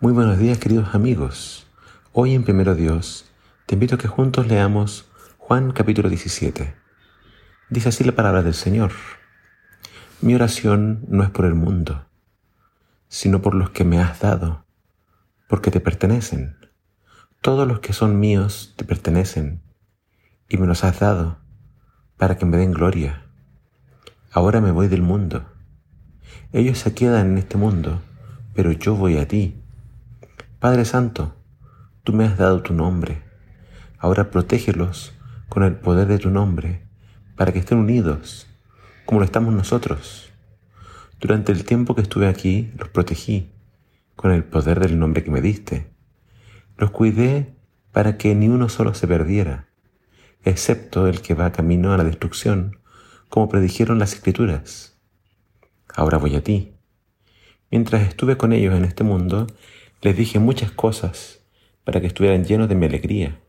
Muy buenos días queridos amigos. Hoy en Primero Dios te invito a que juntos leamos Juan capítulo 17. Dice así la palabra del Señor. Mi oración no es por el mundo, sino por los que me has dado, porque te pertenecen. Todos los que son míos te pertenecen y me los has dado para que me den gloria. Ahora me voy del mundo. Ellos se quedan en este mundo, pero yo voy a ti Padre Santo, tú me has dado tu nombre. Ahora protégelos con el poder de tu nombre para que estén unidos como lo estamos nosotros. Durante el tiempo que estuve aquí, los protegí con el poder del nombre que me diste. Los cuidé para que ni uno solo se perdiera, excepto el que va camino a la destrucción, como predijeron las escrituras. Ahora voy a ti. Mientras estuve con ellos en este mundo, les dije muchas cosas para que estuvieran llenos de mi alegría.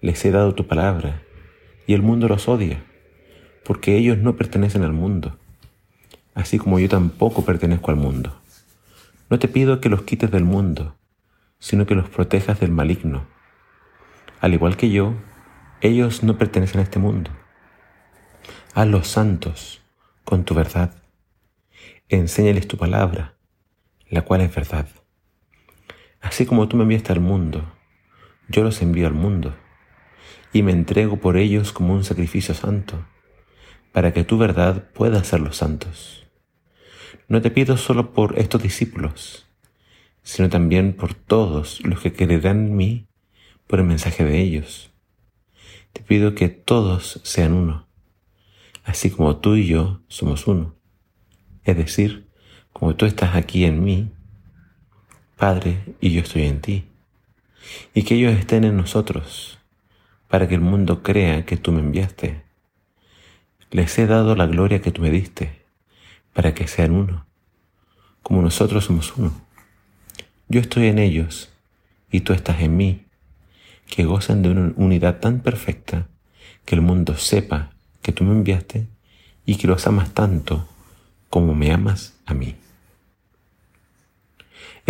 Les he dado tu palabra y el mundo los odia, porque ellos no pertenecen al mundo, así como yo tampoco pertenezco al mundo. No te pido que los quites del mundo, sino que los protejas del maligno. Al igual que yo, ellos no pertenecen a este mundo. los santos con tu verdad. Enséñales tu palabra, la cual es verdad. Así como tú me enviaste al mundo, yo los envío al mundo y me entrego por ellos como un sacrificio santo, para que tu verdad pueda hacerlos santos. No te pido solo por estos discípulos, sino también por todos los que creerán en mí por el mensaje de ellos. Te pido que todos sean uno, así como tú y yo somos uno. Es decir, como tú estás aquí en mí Padre, y yo estoy en ti, y que ellos estén en nosotros, para que el mundo crea que tú me enviaste. Les he dado la gloria que tú me diste, para que sean uno, como nosotros somos uno. Yo estoy en ellos, y tú estás en mí, que gozan de una unidad tan perfecta que el mundo sepa que tú me enviaste y que los amas tanto como me amas a mí.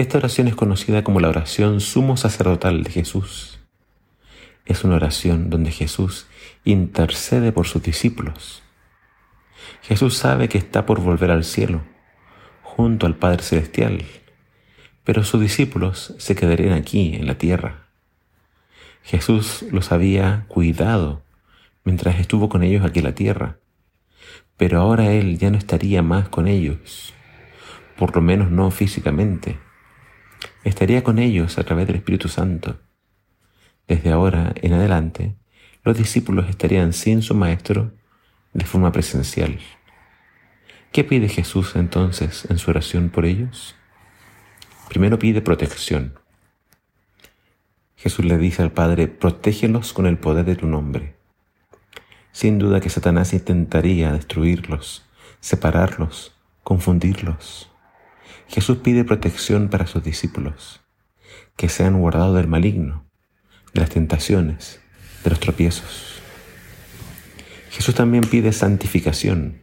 Esta oración es conocida como la oración sumo sacerdotal de Jesús. Es una oración donde Jesús intercede por sus discípulos. Jesús sabe que está por volver al cielo, junto al Padre Celestial, pero sus discípulos se quedarían aquí en la tierra. Jesús los había cuidado mientras estuvo con ellos aquí en la tierra, pero ahora Él ya no estaría más con ellos, por lo menos no físicamente estaría con ellos a través del Espíritu Santo. Desde ahora en adelante, los discípulos estarían sin su Maestro de forma presencial. ¿Qué pide Jesús entonces en su oración por ellos? Primero pide protección. Jesús le dice al Padre, protégelos con el poder de tu nombre. Sin duda que Satanás intentaría destruirlos, separarlos, confundirlos. Jesús pide protección para sus discípulos, que sean guardados del maligno, de las tentaciones, de los tropiezos. Jesús también pide santificación.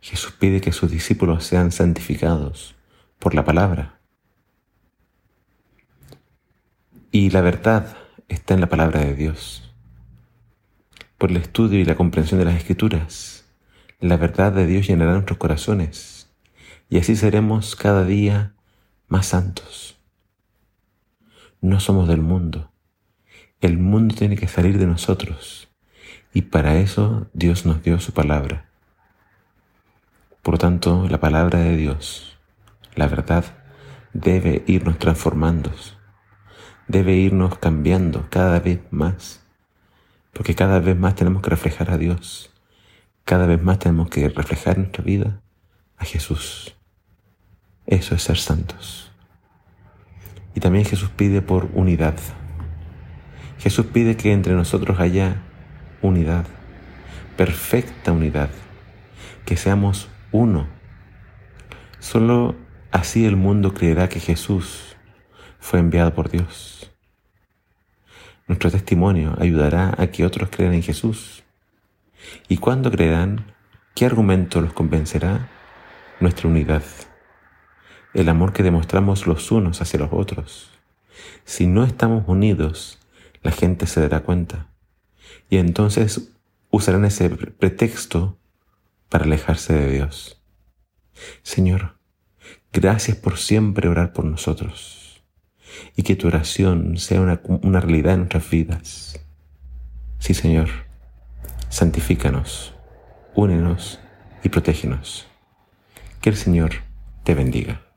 Jesús pide que sus discípulos sean santificados por la palabra. Y la verdad está en la palabra de Dios. Por el estudio y la comprensión de las escrituras, la verdad de Dios llenará nuestros corazones y así seremos cada día más santos. No somos del mundo. El mundo tiene que salir de nosotros y para eso Dios nos dio su palabra. Por tanto, la palabra de Dios, la verdad, debe irnos transformando, debe irnos cambiando cada vez más, porque cada vez más tenemos que reflejar a Dios, cada vez más tenemos que reflejar en nuestra vida a Jesús. Eso es ser santos. Y también Jesús pide por unidad. Jesús pide que entre nosotros haya unidad, perfecta unidad, que seamos uno. Solo así el mundo creerá que Jesús fue enviado por Dios. Nuestro testimonio ayudará a que otros crean en Jesús. ¿Y cuándo creerán? ¿Qué argumento los convencerá? Nuestra unidad el amor que demostramos los unos hacia los otros. Si no estamos unidos, la gente se dará cuenta y entonces usarán ese pretexto para alejarse de Dios. Señor, gracias por siempre orar por nosotros y que tu oración sea una, realidad en nuestras vidas. Sí, Señor, santifícanos, únenos y protégenos. Que el Señor te bendiga.